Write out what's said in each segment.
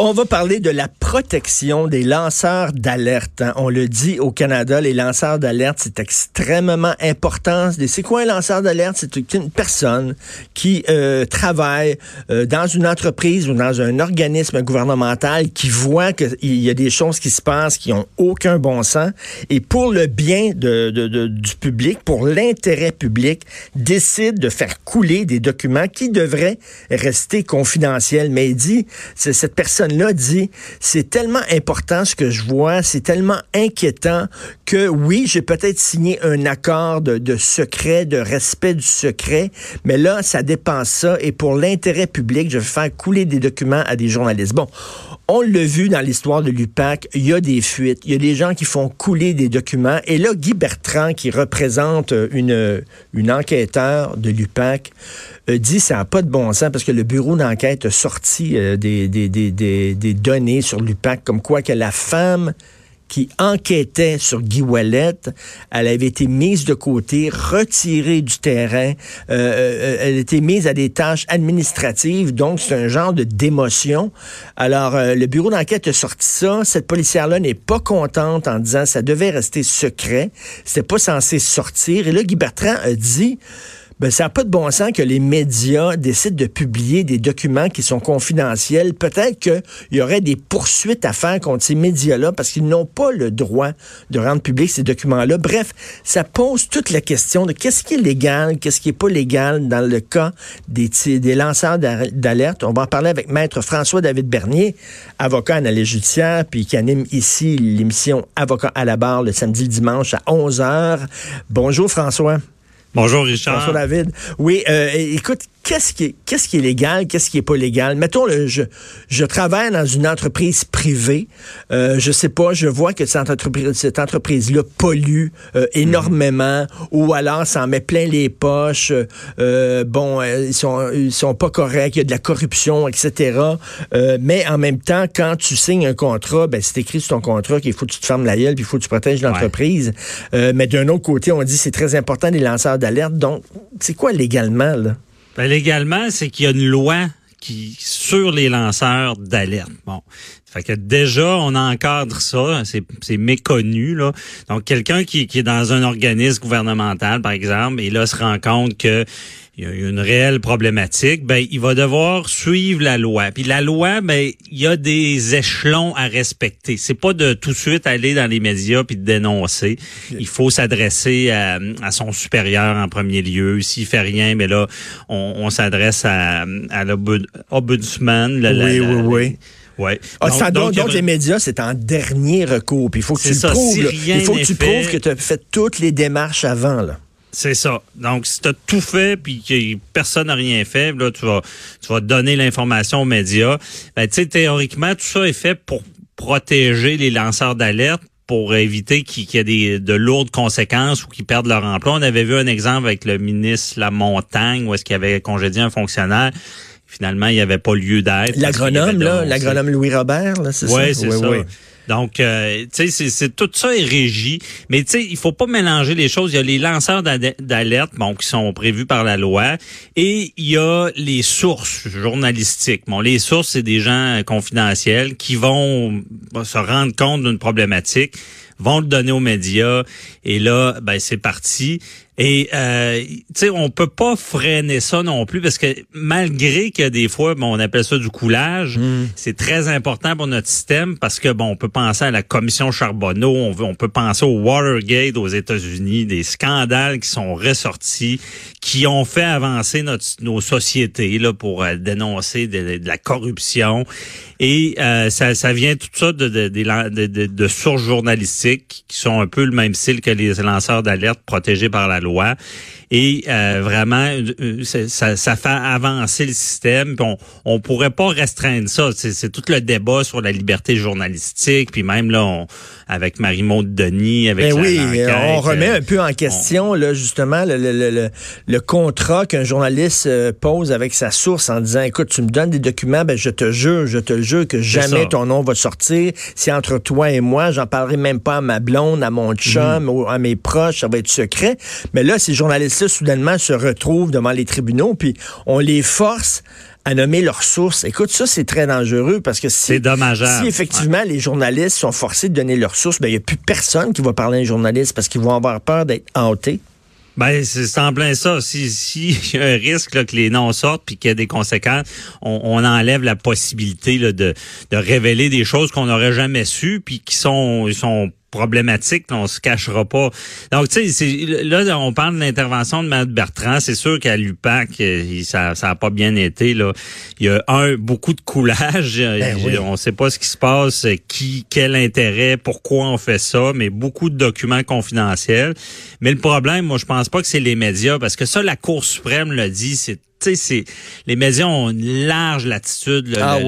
On va parler de la protection des lanceurs d'alerte. Hein. On le dit au Canada, les lanceurs d'alerte, c'est extrêmement important. C'est quoi un lanceur d'alerte? C'est une personne qui euh, travaille euh, dans une entreprise ou dans un organisme gouvernemental qui voit qu'il y a des choses qui se passent qui ont aucun bon sens et pour le bien du public, pour l'intérêt public, décide de faire couler des documents qui devraient rester confidentiels. Mais il dit, c'est cette personne là dit, c'est tellement important ce que je vois, c'est tellement inquiétant que oui, j'ai peut-être signé un accord de, secret, de respect du secret, mais là, ça dépense ça et pour l'intérêt public, je vais faire couler des documents à des journalistes. Bon, on l'a vu dans l'histoire de l'UPAC, il y a des fuites, il y a des gens qui font couler des documents. Et là, Guy Bertrand, qui représente une, une enquêteur de l'UPAC, euh, dit ça n'a pas de bon sens parce que le bureau d'enquête a sorti euh, des, données sur l'UPAC comme quoi que la femme qui enquêtait sur Guy Wallet, elle avait été mise de côté, retirée du terrain, euh, euh elle était mise à des tâches administratives, donc c'est un genre de démotion. Alors, le bureau d'enquête a sorti ça. Cette policière-là n'est pas contente en disant ça devait rester secret, c'était pas censé sortir. Et là, Guy Bertrand a dit ben, ça n'a pas de bon sens que les médias décident de publier des documents qui sont confidentiels. Peut-être qu'il y aurait des poursuites à faire contre ces médias-là parce qu'ils n'ont pas le droit de rendre public ces documents-là. Bref, ça pose toute la question de qu'est-ce qui est légal, qu'est-ce qui est pas légal dans le cas des, des lanceurs d'alerte. On va en parler avec Maître François-David Bernier, avocat analyste judiciaire, puis qui anime ici l'émission Avocat à la barre le samedi le dimanche à 11h. Bonjour François. Bonjour Richard. Bonjour David. Oui, euh, écoute, qu'est-ce qui est, qu'est-ce qui est légal, qu'est-ce qui est pas légal? Mettons, le, je, je travaille dans une entreprise privée. Euh, je sais pas, je vois que cette entreprise, cette entreprise-là pollue euh, énormément, ou alors ça en met plein les poches. Euh, bon, euh, ils sont, ils sont pas corrects, il y a de la corruption, etc. mais en même temps, quand tu signes un contrat, ben c'est écrit sur ton contrat qu'il faut que tu te fermes la gueule, puis il faut que tu protèges l'entreprise. mais d'un autre côté, on dit c'est très important les lanceurs d'alerte. Donc, c'est quoi légalement là? Ben, légalement, c'est qu'il y a une loi qui sur les lanceurs d'alerte. Bon, fait que déjà on encadre ça, c'est méconnu là. Donc quelqu'un qui, qui est dans un organisme gouvernemental par exemple et là se rend compte que il y a une réelle problématique, ben il va devoir suivre la loi. Puis la loi, ben il y a des échelons à respecter. C'est pas de tout de suite aller dans les médias puis de dénoncer. Il faut s'adresser à, son supérieur en premier lieu. S'il fait rien, mais ben là on, s'adresse à, à l'ombudsman. oui, oui, oui. Ouais. Ah, donc, donc, les médias, c'est en dernier recours. Puis il faut que tu prouves. il faut que tu prouves que tu as fait toutes les démarches avant. Là. C'est ça. Donc, si tu as tout fait puis que personne n'a rien fait, là, tu vas, tu vas donner l'information aux médias. Ben, tu sais, théoriquement, tout ça est fait pour protéger les lanceurs d'alerte pour éviter qu'il y ait des, de lourdes conséquences ou qu'ils perdent leur emploi. On avait vu un exemple avec le ministre La Montagne où est-ce qu'il avait congédié un fonctionnaire. Finalement, il n'y avait pas lieu d'être. L'agronome, là, l'agronome Louis Robert, là, c'est ça? Oui, c'est ça. Donc, euh, tu sais, c'est tout ça est régi. Mais tu sais, il faut pas mélanger les choses. Il y a les lanceurs d'alerte, bon, qui sont prévus par la loi, et il y a les sources journalistiques. Bon, les sources, c'est des gens confidentiels qui vont se rendre compte d'une problématique vont le donner aux médias et là ben c'est parti et euh, tu sais, on peut pas freiner ça non plus parce que malgré que des fois, bon, on appelle ça du coulage, hmm. c'est très important pour notre système parce que bon, on peut penser à la commission Charbonneau, on, veut, on peut penser au Watergate aux États-Unis, des scandales qui sont ressortis, qui ont fait avancer notre, nos sociétés là pour euh, dénoncer de, la corruption. Et euh, ça, ça vient tout ça de, de, de, de, sources journalistiques qui sont un peu le même style que les lanceurs d'alerte protégés par la loi et euh, vraiment, euh, ça, ça, fait avancer le système. on, on pourrait pas restreindre ça. C'est tout le débat sur la liberté journalistique. Puis même là, avec Marie-Maude Denis, avec ben oui, on remet un peu en question là justement le, le, le, le contrat qu'un journaliste euh, pose avec sa source en disant, écoute, tu me donnes des documents, ben je te jure, je te jure que jamais ton nom va sortir. Si entre toi et moi, j'en parlerai même pas à ma blonde, à mon chum, mhm. ou à mes proches, ça va être secret. Mais là, ces journalistes-là, soudainement, se retrouvent devant les tribunaux, puis on les force à nommer leurs sources. Écoute, ça, c'est très dangereux parce que si, dommageable. si effectivement les journalistes sont forcés de donner leurs sources, ben, il n'y a plus personne qui va parler à un journaliste parce qu'ils vont avoir peur d'être hantés. Ben, c'est en plein ça. Si, si y a un risque là, que les noms sortent puis qu'il y a des conséquences, on, on enlève la possibilité là, de, de révéler des choses qu'on n'aurait jamais su puis qui sont, sont problématique, on se cachera pas. Donc, tu sais, là, on parle de l'intervention de Mme Bertrand. C'est sûr qu'à l'UPAC, euh, ça n'a pas bien été. Là. Il y a, un, beaucoup de coulage. Ben on ne sait pas ce qui se passe, qui, quel intérêt, pourquoi on fait ça, mais beaucoup de documents confidentiels. Mais le problème, moi, je pense pas que c'est les médias, parce que ça, la Cour suprême l'a dit, c'est sais, les médias ont une large latitude ah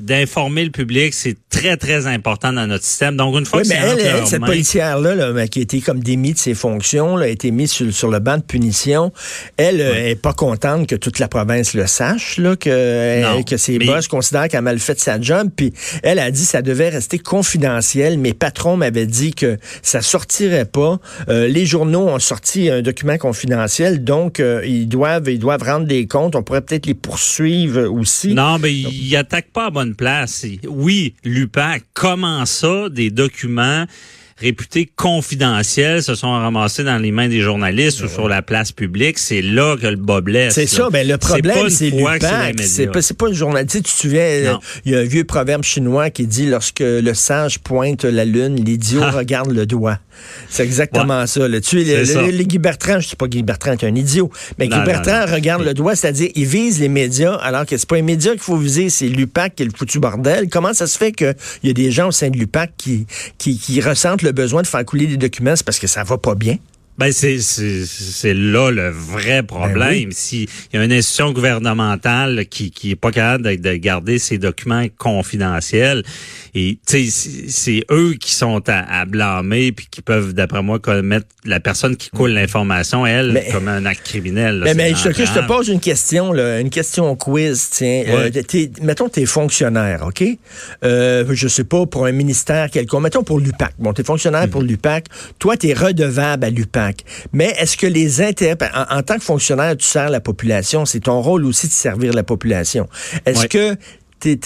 d'informer le public. C'est très, très important dans notre système. Donc, une fois que mais elle, cette policière-là, là, qui a été comme démise de ses fonctions, là, a été mise sur, sur, le banc de punition, elle euh, est pas contente que toute la province le sache, là, que, euh, que ses boss considèrent qu'elle a mal fait sa job. Puis elle a dit que ça devait rester confidentiel. Mes patrons m'avaient dit que ça sortirait pas. Euh, les journaux ont sorti un document confidentiel, donc ils doivent ils doivent rendre des comptes. On pourrait peut-être les poursuivre aussi. Non, mais ils n'attaquent pas à bonne place. Oui, l'UPAC, comment ça, des documents réputés confidentiels se sont ramassés dans les mains des journalistes ou sur la place publique, c'est là que le bas blesse. C'est ça, mais ben, le problème, c'est l'UPAC. C'est pas, pas le journaliste. Tu, te souviens, il y a un vieux proverbe chinois qui dit lorsque le sage pointe la lune, l'idiot ah. regarde le doigt. C'est exactement ça. Là. Tu, le, le, Guy Bertrand, je sais pas Guy Bertrand est un idiot, mais Guy Bertrand regarde le doigt, c'est-à-dire il vise les médias, alors que c'est pas les médias qu'il faut viser, c'est l'UPAC qui est le foutu bordel. Comment ça se fait qu'il y a des gens au sein de l'UPAC qui, qui, qui ressentent le besoin de faire couler des documents, c'est parce que ça va pas bien. Ben c'est c'est là le vrai ben problème. S'il y a une institution gouvernementale qui qui est pas capable de, garder ses documents confidentiels et tu sais c'est eux qui sont à, blâmer puis qui peuvent d'après moi commettre la personne qui coule l'information elle comme un acte criminel. mais, mais je, te pose une question là, une question quiz tiens. Euh, mettons t'es fonctionnaire, ok? Euh, Je sais pas pour un ministère quelconque. Mettons pour l'UPAC. Bon t'es fonctionnaire pour mhm. l'UPAC. Toi t'es redevable à l'UPAC. Mais est-ce que les intérêts, en, tant que fonctionnaire, tu sers la population, c'est ton rôle aussi de servir la population. Est-ce que tu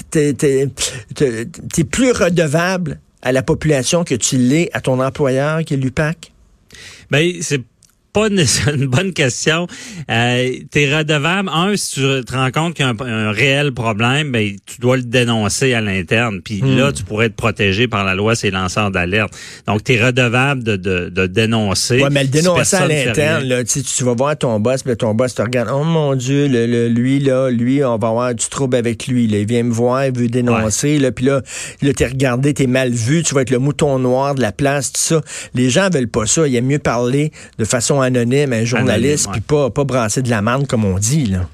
es, plus redevable à la population que tu l'es à ton employeur qui est l'UPAC? Ben, c'est pas une, bonne question. Euh, tu es redevable. Un, si tu te rends compte qu'il y a un, réel problème, ben, tu dois le dénoncer à l'interne. Puis hmm. là, tu pourrais être protégé par la loi, c'est lanceurs d'alerte. Donc, tu es redevable de, de, de dénoncer. Ouais, mais le dénoncer à l'interne, là, tu, tu vas voir ton boss, puis ton boss te regarde. Oh mon Dieu, le, lui, là, lui, on va avoir du trouble avec lui. Là. Il vient me voir, il veut dénoncer. Là, puis là, là t'es regardé, t'es mal vu, tu vas être le mouton noir de la place, tout ça. Les gens veulent pas ça. Il aime mieux parler de façon anonyme, un journaliste, puis pas, pas brasser de la mande comme on dit. Là.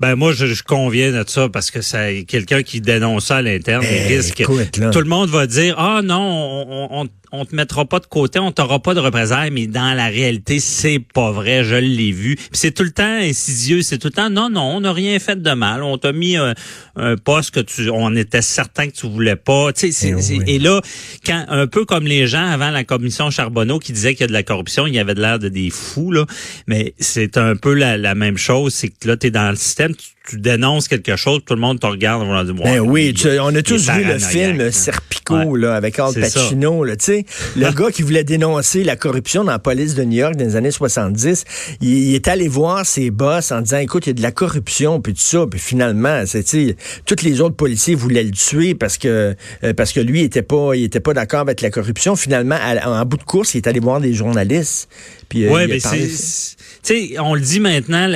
Ben moi, je, conviens de ça parce que c'est quelqu'un qui dénonce ça à l'interne, eh, risque. Tout le monde va dire ah non, on, on, on te mettra pas de côté, on t'aura pas de représailles, mais dans la réalité, c'est pas vrai, je l'ai vu. c'est tout le temps insidieux, c'est tout le temps non, non, on n'a rien fait de mal, on t'a mis un, poste que tu, on était certain que tu voulais pas. Tu sais, eh et là, quand un peu comme les gens avant la commission Charbonneau qui disaient qu'il y a de la corruption, il y avait de l'air de des fous là, mais c'est un peu la, la même chose, c'est que là, tu es dans le système, tu tu dénonces quelque chose, tout le monde te regarde. On, ben oui, on a tous vu le film Serpico là, avec Al Pacino. Là, le gars qui voulait dénoncer la corruption dans la police de New York dans les années 70, il, est allé voir ses boss en disant, écoute, il y a de la corruption, puis tout ça. Puis finalement, c'est, tous les autres policiers voulaient le tuer parce que euh, parce que lui, il était pas, il était pas d'accord avec la corruption. Finalement, en bout de course, il est allé voir des journalistes. Puis, euh, ouais, sais, on le dit maintenant,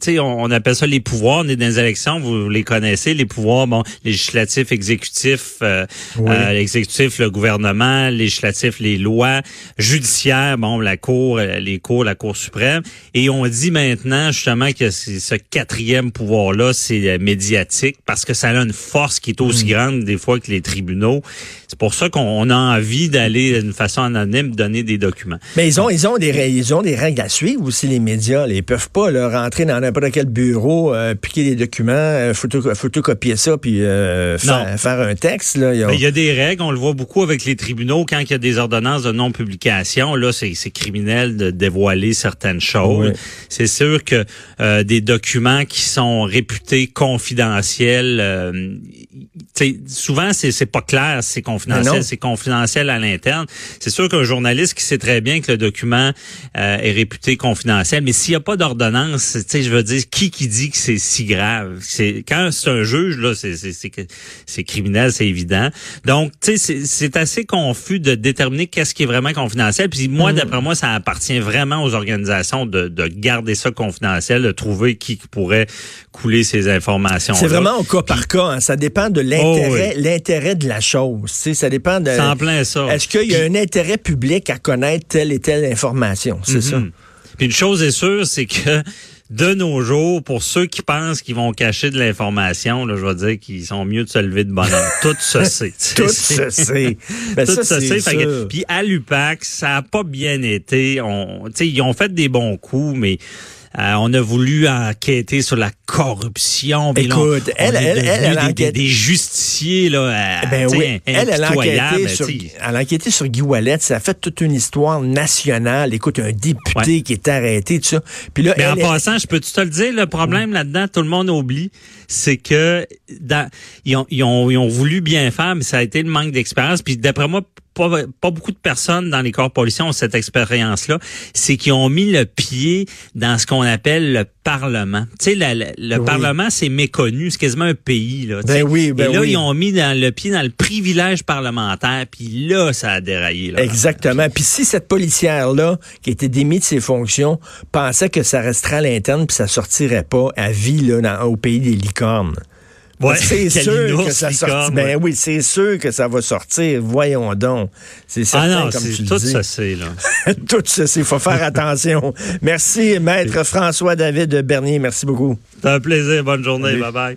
sais, on, appelle ça les pouvoirs. On est dans les élections, vous les connaissez, les pouvoirs, bon, législatif, exécutif, euh, euh l'exécutif, le gouvernement, législatif, les lois, judiciaire, bon, la cour, euh, les cours, la cour suprême. Et on dit maintenant justement que ce quatrième pouvoir-là, c'est euh, médiatique parce que ça a une force qui est aussi mm. grande des fois que les tribunaux. C'est pour ça qu'on a envie d'aller d'une façon anonyme donner des documents. Mais ils ont, ils ont des, ils ont des règles à suivre aussi les médias. Ils peuvent pas leur rentrer dans n'importe quel bureau, euh, euh, piquer des documents, euh, photo, photocopier ça, puis euh, faire, faire, un texte. Là, il, y a... des règles, on le voit beaucoup avec les tribunaux, quand il y a des ordonnances de non-publication, là, c'est criminel de dévoiler certaines choses. C'est sûr que des documents qui sont réputés confidentiels, souvent, c'est pas clair, c'est confidentiel, c'est confidentiel à l'interne. C'est sûr qu'un journaliste qui sait très bien que le document est réputé confidentiel, mais s'il n'y a pas d'ordonnance, tu sais, je veux dire, qui qui dit que c'est si grave? C'est quand c'est un juge, là, c'est c'est criminel, c'est évident. Donc, tu sais, c'est assez confus de déterminer qu'est-ce qui est vraiment confidentiel. Puis moi, mm. d'après moi, ça appartient vraiment aux organisations de, de garder ça confidentiel, de trouver qui pourrait couler ces informations. C'est vraiment au cas par cas. Hein. Ça dépend de l'intérêt, oh l'intérêt de la chose. Ça dépend de. C'est en plein ça. Est-ce qu'il y a un intérêt public à connaître telle et telle information? C'est ça? Mm-hmm. Puis une chose est sûre, c'est que de nos jours, pour ceux qui pensent qu'ils vont cacher de l'information, là, je vais dire qu'ils sont mieux de se lever de bonheur. Tout se sait. Tout se sait. Ben, Tout se sait. Puis à l'UPAC, ça a pas bien été. On, ils ont fait des bons coups, mais on a voulu enquêter sur la corruption. Écoute, elle, elle, elle, a enquêté... des, justiciers, là. Euh, eh ben oui. Elle, elle a enquêté sur, elle a enquêté sur Guy Wallet. Ça a fait toute une histoire nationale. Écoute, un député qui est arrêté, tout ça. Puis là, Mais en passant, je peux te le dire, le problème là-dedans, tout le monde oublie, c'est que dans, ils, ont, ils, ont, ils ont voulu bien faire, mais ça a été le manque d'expérience. Puis d'après moi, pas, pas beaucoup de personnes dans les corps policiers ont cette expérience-là, c'est qu'ils ont mis le pied dans ce qu'on appelle le Parlement. Tu sais, le, Parlement, c'est méconnu, c'est quasiment un pays. Là, ben oui, ben Et là, ils ont mis dans le pied dans le privilège parlementaire, puis là, ça a déraillé. Là, Exactement. Puis si cette policière-là, qui était démise de ses fonctions, pensait que ça resterait à l'interne, puis ça sortirait pas à vie là, dans, au pays des licornes. Ouais, c'est sûr que ça. Ben oui, c'est sûr que ça va sortir. Voyons donc. C'est certain, ah non, comme tu tout dis. c'est là. tout ça c'est. Faut faire attention. Merci, maître François David Bernier. Merci beaucoup. C'est un plaisir. Bonne journée. Bye bye.